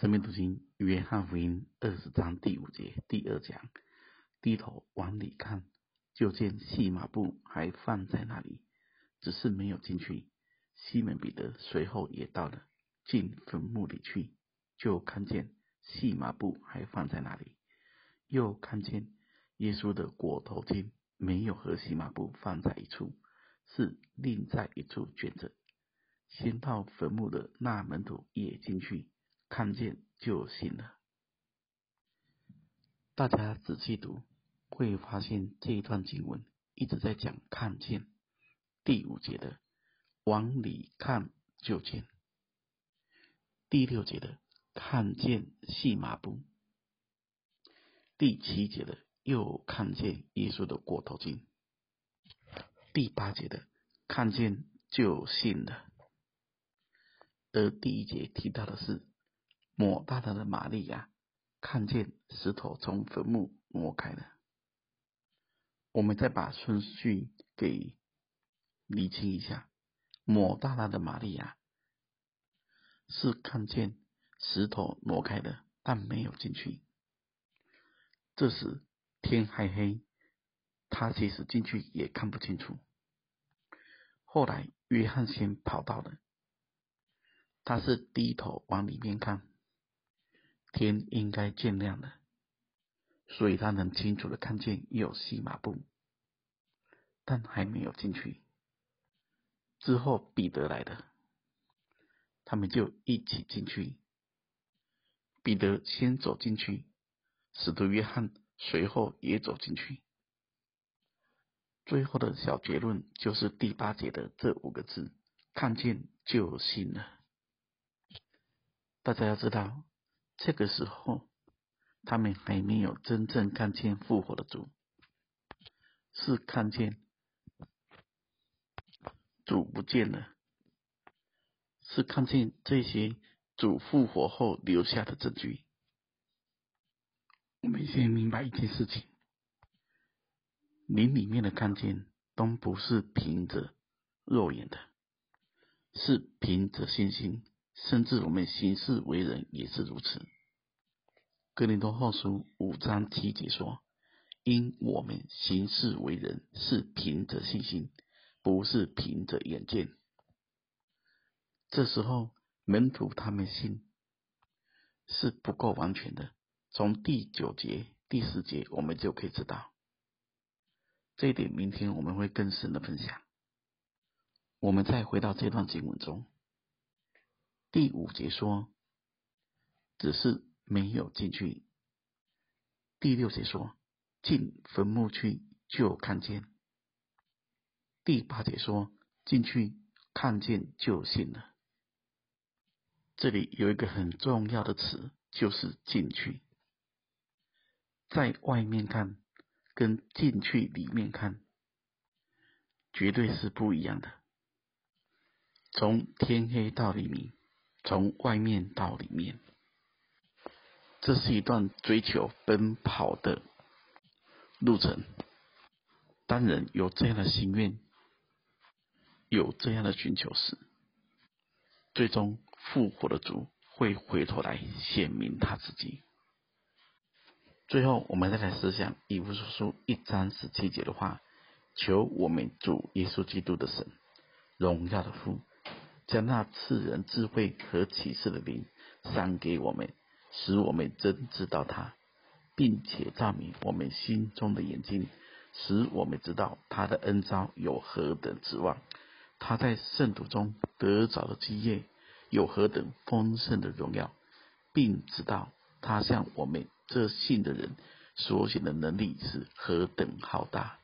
生命读经，约翰福音二十章第五节第二讲，低头往里看，就见细麻布还放在那里，只是没有进去。西门彼得随后也到了，进坟墓里去，就看见细麻布还放在那里，又看见耶稣的裹头巾没有和细麻布放在一处，是另在一处卷着。先到坟墓的那门徒也进去。看见就信了。大家仔细读，会发现这一段经文一直在讲看见。第五节的往里看就见，第六节的看见细麻布，第七节的又看见耶稣的裹头巾，第八节的看见就信了。而第一节提到的是。抹大大的玛利亚看见石头从坟墓挪开了。我们再把顺序给理清一下：抹大大的玛利亚是看见石头挪开的，但没有进去。这时天还黑，他其实进去也看不清楚。后来约翰先跑到了，他是低头往里面看。天应该渐亮了，所以他能清楚的看见有细麻布，但还没有进去。之后彼得来了，他们就一起进去。彼得先走进去，使徒约翰随后也走进去。最后的小结论就是第八节的这五个字：看见就信了。大家要知道。这个时候，他们还没有真正看见复活的主，是看见主不见了，是看见这些主复活后留下的证据。我们先明白一件事情：灵里面的看见都不是凭着肉眼的，是凭着信心。甚至我们行事为人也是如此。哥林多后书五章七节说：“因我们行事为人是凭着信心，不是凭着眼见。”这时候门徒他们信是不够完全的。从第九节、第十节我们就可以知道这一点。明天我们会更深的分享。我们再回到这段经文中。第五节说，只是没有进去。第六节说，进坟墓去就看见。第八节说，进去看见就信了。这里有一个很重要的词，就是进去。在外面看，跟进去里面看，绝对是不一样的。从天黑到黎明。从外面到里面，这是一段追求奔跑的路程。当人有这样的心愿，有这样的寻求时，最终复活的主会回头来显明他自己。最后，我们再来思想以弗所书一章十七节的话：求我们主耶稣基督的神，荣耀的父。将那赐人智慧和启示的灵赏给我们，使我们真知道他，并且照明我们心中的眼睛，使我们知道他的恩召有何等指望，他在圣徒中得着的基业有何等丰盛的荣耀，并知道他向我们这信的人所显的能力是何等浩大。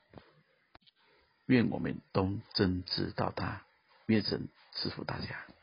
愿我们都真知道他。愿神祝福大家。